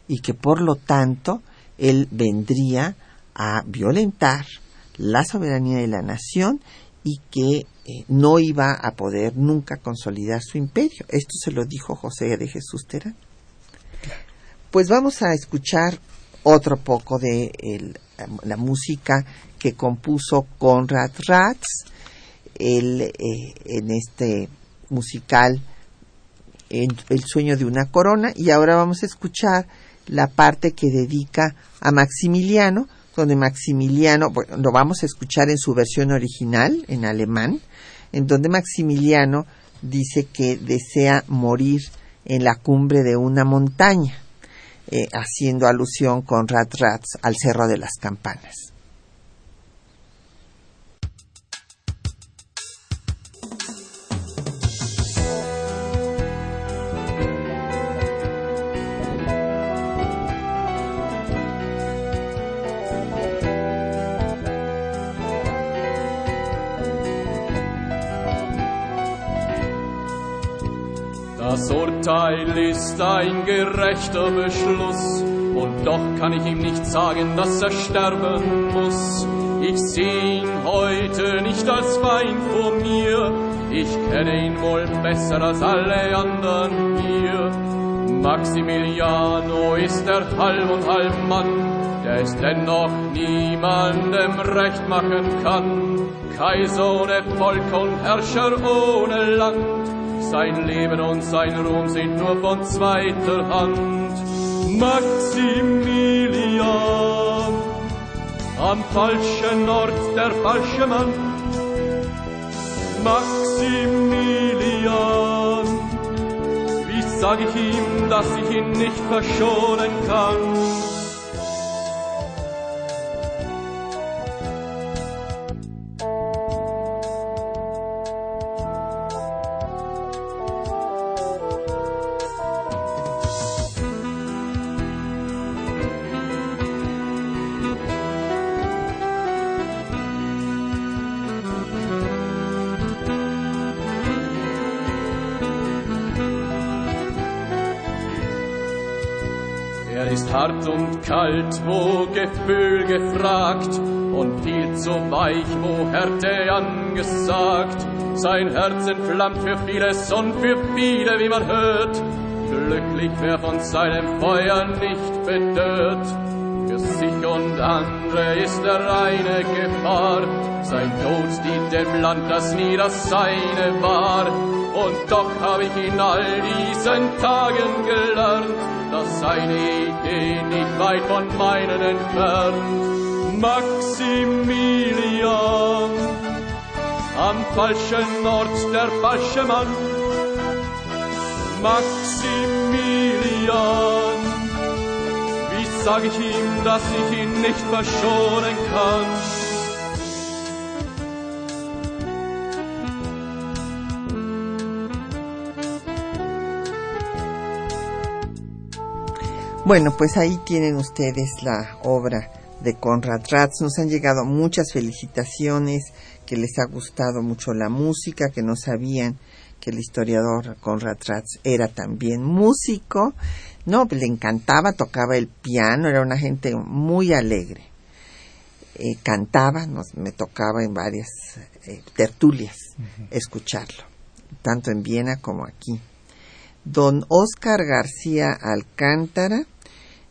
y que por lo tanto él vendría a violentar la soberanía de la nación y que eh, no iba a poder nunca consolidar su imperio. Esto se lo dijo José de Jesús Terán. Pues vamos a escuchar otro poco de la música que compuso Conrad Ratz eh, en este musical El sueño de una corona y ahora vamos a escuchar la parte que dedica a Maximiliano, donde Maximiliano, bueno, lo vamos a escuchar en su versión original, en alemán, en donde Maximiliano dice que desea morir en la cumbre de una montaña, eh, haciendo alusión con Rat Rats al Cerro de las Campanas. Urteil ist ein gerechter Beschluss, und doch kann ich ihm nicht sagen, dass er sterben muss. Ich seh ihn heute nicht als Feind vor mir, ich kenne ihn wohl besser als alle anderen hier. Maximiliano ist er halb und halb Mann, der es dennoch niemandem recht machen kann. Kaiser ohne Volk und Herrscher ohne Land, sein Leben und sein Ruhm sind nur von zweiter Hand. Maximilian, am falschen Ort der falsche Mann. Maximilian, wie sag ich ihm, dass ich ihn nicht verschonen kann? Hart und kalt, wo Gefühl gefragt und viel zu weich, wo Härte angesagt. Sein Herz entflammt für vieles und für viele, wie man hört. Glücklich, wer von seinem Feuer nicht bedört. Für sich und andere ist er eine Gefahr. Sein Tod dient dem Land, das nie das seine war. Und doch hab ich in all diesen Tagen gelernt, dass seine Idee nicht weit von meinen entfernt. Maximilian, am falschen Ort der falsche Mann. Maximilian, sag ich ihm, dass ich ihn nicht verschonen kann. Bueno, pues ahí tienen ustedes la obra de Conrad Ratz. Nos han llegado muchas felicitaciones, que les ha gustado mucho la música, que no sabían que el historiador Conrad Ratz era también músico. No, le encantaba, tocaba el piano, era una gente muy alegre. Eh, cantaba, nos, me tocaba en varias eh, tertulias escucharlo, tanto en Viena como aquí. Don Oscar García Alcántara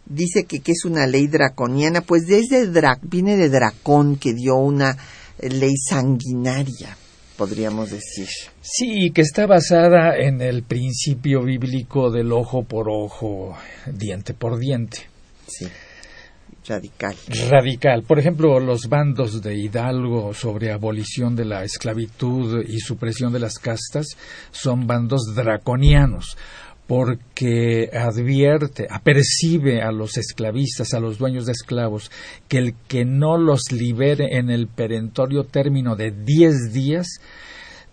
dice que, que es una ley draconiana, pues desde Drac, viene de Dracón, que dio una ley sanguinaria, podríamos decir. Sí, que está basada en el principio bíblico del ojo por ojo, diente por diente. Sí, radical. Radical. Por ejemplo, los bandos de Hidalgo sobre abolición de la esclavitud y supresión de las castas son bandos draconianos porque advierte, apercibe a los esclavistas, a los dueños de esclavos, que el que no los libere en el perentorio término de diez días,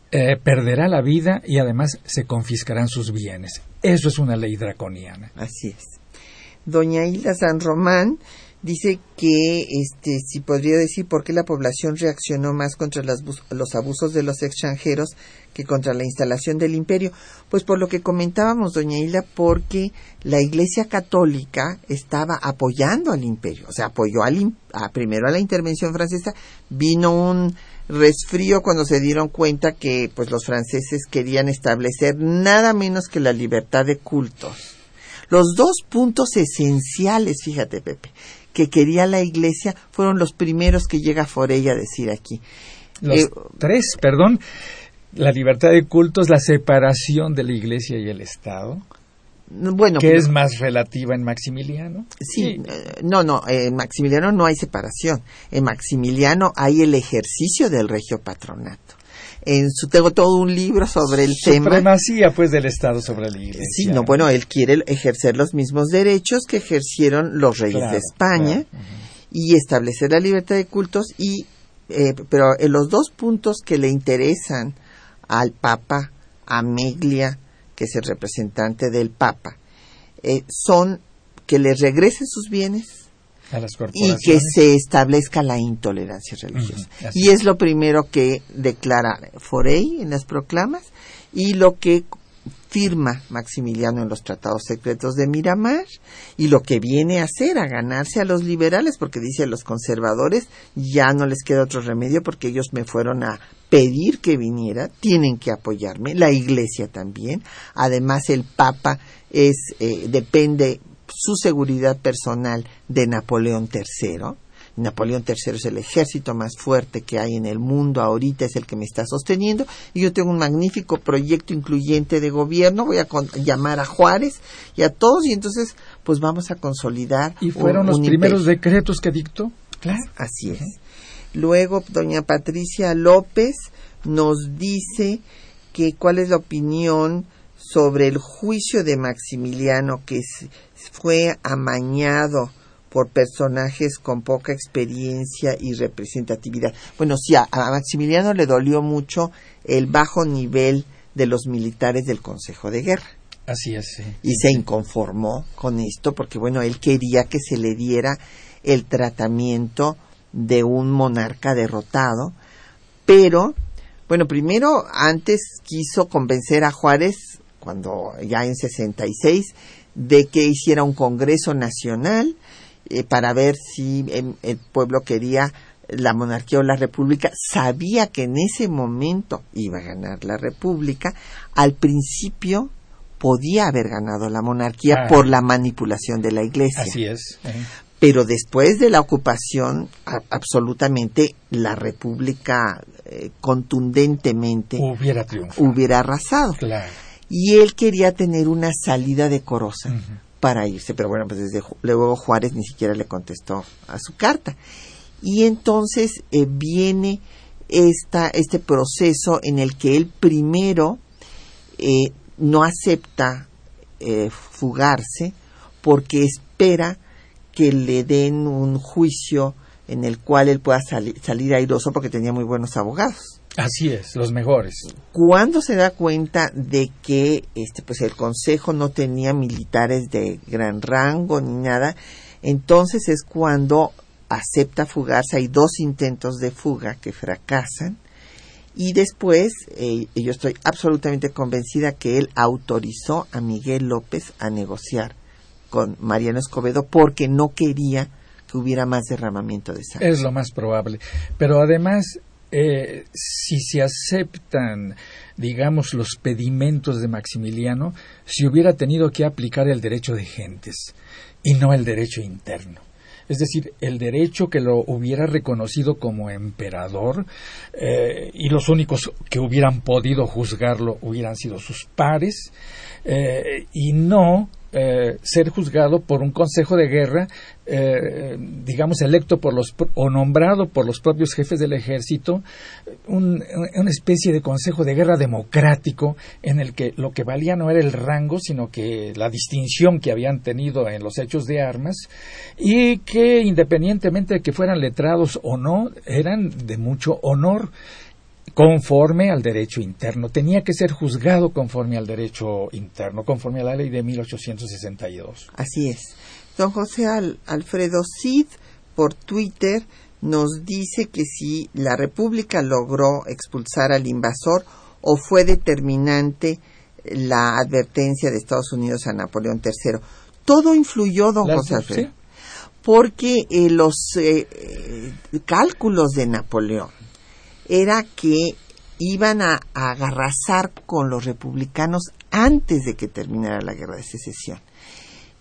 eh, perderá la vida y además se confiscarán sus bienes. Eso es una ley draconiana. Así es. Doña Hilda San Román dice que este si podría decir por qué la población reaccionó más contra las los abusos de los extranjeros que contra la instalación del imperio. Pues por lo que comentábamos doña Hilda porque la Iglesia Católica estaba apoyando al imperio o sea apoyó al a, primero a la intervención francesa vino un resfrío cuando se dieron cuenta que pues los franceses querían establecer nada menos que la libertad de cultos. Los dos puntos esenciales, fíjate Pepe, que quería la Iglesia fueron los primeros que llega Forella a decir aquí. Los eh, tres, perdón, la libertad de cultos, la separación de la Iglesia y el Estado. Bueno, que es más relativa en Maximiliano. Sí, eh, no, no, en Maximiliano no hay separación. En Maximiliano hay el ejercicio del regio patronato en su tengo todo un libro sobre el tema. Supremacía pues del Estado sobre la Iglesia. Sí, no, bueno, él quiere ejercer los mismos derechos que ejercieron los reyes de España y establecer la libertad de cultos y eh, pero en los dos puntos que le interesan al Papa, a Meglia, que es el representante del Papa, eh, son que le regresen sus bienes y que se establezca la intolerancia religiosa. y es lo primero que declara Forey en las proclamas y lo que firma Maximiliano en los tratados secretos de Miramar y lo que viene a hacer, a ganarse a los liberales, porque dice a los conservadores ya no les queda otro remedio porque ellos me fueron a pedir que viniera, tienen que apoyarme, la iglesia también, además el papa es, eh, depende su seguridad personal de Napoleón III. Napoleón III es el ejército más fuerte que hay en el mundo ahorita, es el que me está sosteniendo. Y yo tengo un magnífico proyecto incluyente de gobierno. Voy a llamar a Juárez y a todos, y entonces, pues vamos a consolidar. ¿Y fueron los primeros decretos que dictó? Claro. Así es. Luego, doña Patricia López nos dice que cuál es la opinión sobre el juicio de Maximiliano que fue amañado por personajes con poca experiencia y representatividad. Bueno, sí, a, Maximiliano le dolió mucho el bajo nivel de los militares del Consejo de Guerra. Así es. Y se inconformó con esto porque, bueno, él quería que se le diera el tratamiento de un monarca derrotado, pero, bueno, primero antes quiso convencer a Juárez, cuando ya en 66, de que hiciera un Congreso Nacional eh, para ver si el pueblo quería la monarquía o la república, sabía que en ese momento iba a ganar la república, al principio podía haber ganado la monarquía ah. por la manipulación de la iglesia. Así es. Eh. Pero después de la ocupación, absolutamente la república eh, contundentemente hubiera Hubiera arrasado. Claro y él quería tener una salida decorosa para irse, pero bueno, pues desde luego Juárez ni siquiera le contestó a su carta. Y entonces eh, viene esta, este proceso en el que él primero eh, no acepta eh, fugarse porque espera que le den un juicio en el cual él pueda salir airoso porque tenía muy buenos abogados. Así es, los mejores. Cuando se da cuenta de que este pues el consejo no tenía militares de gran rango ni nada, entonces es cuando acepta fugarse. Hay dos intentos de fuga que fracasan y después eh, yo estoy absolutamente convencida que él autorizó a Miguel López a negociar con Mariano Escobedo porque no quería que hubiera más derramamiento de sangre. Es lo más probable. Pero además, eh, si se aceptan, digamos, los pedimentos de Maximiliano, se hubiera tenido que aplicar el derecho de gentes y no el derecho interno. Es decir, el derecho que lo hubiera reconocido como emperador eh, y los únicos que hubieran podido juzgarlo hubieran sido sus pares eh, y no eh, ser juzgado por un consejo de guerra, eh, digamos, electo por los o nombrado por los propios jefes del ejército, una especie de consejo de guerra democrático en el que lo que valía no era el rango, sino que la distinción que habían tenido en los hechos de armas y que independientemente de que fueran letrados o no, eran de mucho honor conforme al derecho interno. Tenía que ser juzgado conforme al derecho interno, conforme a la ley de 1862. Así es. Don José Alfredo Cid, por Twitter, nos dice que si la República logró expulsar al invasor o fue determinante la advertencia de Estados Unidos a Napoleón III. Todo influyó, don José Alfredo, porque eh, los eh, eh, cálculos de Napoleón era que iban a, agarrazar con los republicanos antes de que terminara la guerra de secesión.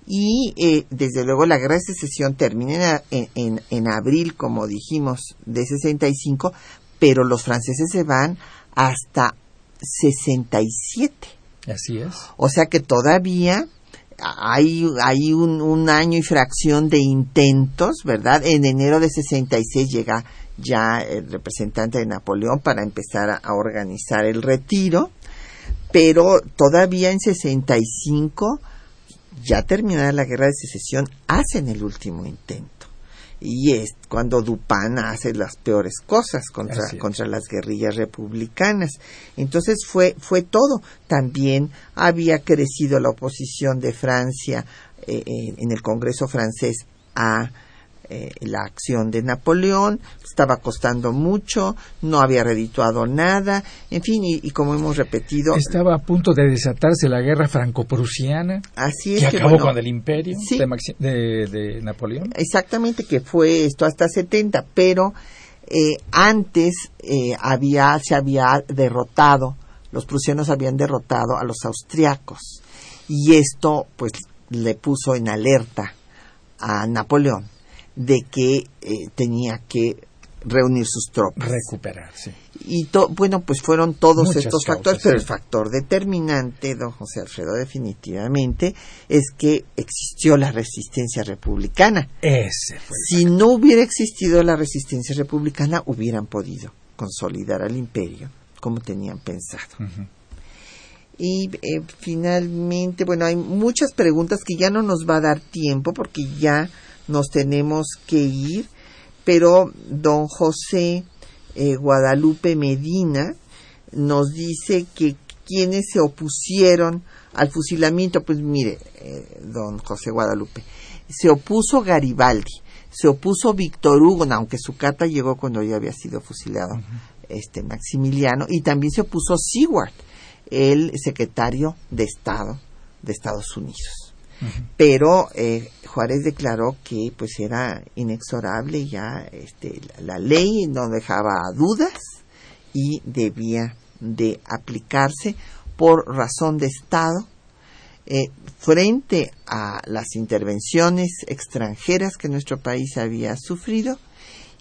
Y eh, desde luego la guerra de secesión termina en, en, abril, como dijimos, de 65, pero los franceses se van hasta 67. Así es. O sea que todavía hay, hay un, un, año y fracción de intentos, ¿verdad? En enero de 66 llega ya el representante de Napoleón para empezar a, organizar el retiro, pero todavía en 65, ya terminada la guerra de secesión, hacen el último intento. Y es cuando Dupin hace las peores cosas contra, contra las guerrillas republicanas. Entonces fue, fue todo. También había crecido la oposición de Francia eh, eh, en el Congreso francés a eh, la acción de Napoleón, estaba costando mucho, no había redituado nada, en fin, y, como hemos repetido... Estaba a punto de desatarse la guerra franco-prusiana, así que, acabó con el imperio de, Napoleón. Exactamente, que fue esto hasta 70, pero eh, antes eh, había, se había derrotado, los prusianos habían derrotado a los austriacos, y esto pues le puso en alerta a Napoleón de que eh, tenía que reunir sus tropas. Recuperarse. Y bueno, pues fueron todos estos factores, pero el factor determinante, don José Alfredo, definitivamente, es que existió la resistencia republicana. Ese si no hubiera existido la resistencia republicana, hubieran podido consolidar al imperio como tenían pensado. Y eh, finalmente, bueno, hay muchas preguntas que ya no nos va a dar tiempo porque ya nos tenemos que ir, pero don José eh, Guadalupe Medina nos dice que quienes se opusieron al fusilamiento, pues mire, eh, don José Guadalupe, se opuso Garibaldi, se opuso Víctor Hugo, aunque su carta llegó cuando ya había sido fusilado este Maximiliano, y también se opuso Seward, el secretario de Estado de Estados Unidos. Pero eh, Juárez declaró que pues era inexorable ya este, la ley no dejaba dudas y debía de aplicarse por razón de Estado eh, frente a las intervenciones extranjeras que nuestro país había sufrido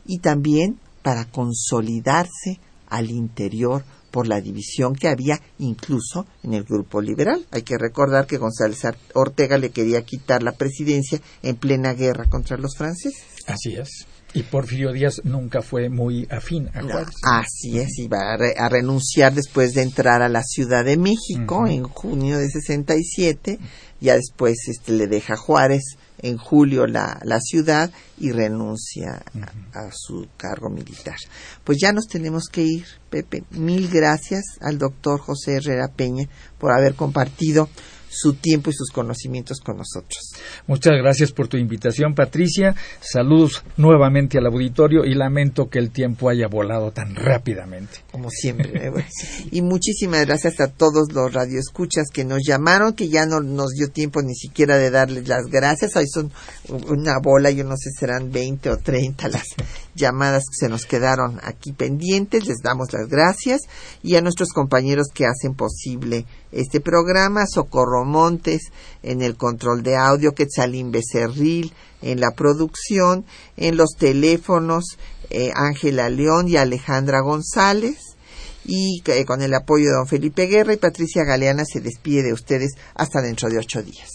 y también para consolidarse al interior por la división que había incluso en el grupo liberal. Hay que recordar que González Ortega le quería quitar la presidencia en plena guerra contra los franceses. Así es. Y Porfirio Díaz nunca fue muy afín a Juárez. así es, iba a, renunciar después de entrar a la Ciudad de México en junio de 67. Ya después este, le deja Juárez en julio la, la ciudad y renuncia a, a su cargo militar. Pues ya nos tenemos que ir, Pepe. Mil gracias al doctor José Herrera Peña por haber compartido su tiempo y sus conocimientos con nosotros. Muchas gracias por tu invitación, Patricia. Saludos nuevamente al auditorio y lamento que el tiempo haya volado tan rápidamente. Como siempre. ¿eh? y muchísimas gracias a todos los radioescuchas que nos llamaron, que ya no nos dio tiempo ni siquiera de darles las gracias. Ahí son una bola, yo no sé, serán 20 o 30 las llamadas que se nos quedaron aquí pendientes. Les damos las gracias y a nuestros compañeros que hacen posible este programa, Socorro Montes en el control de audio, Quetzalín Becerril en la producción, en los teléfonos, eh, Ángela León y Alejandra González. Y eh, con el apoyo de don Felipe Guerra y Patricia Galeana se despide de ustedes hasta dentro de ocho días.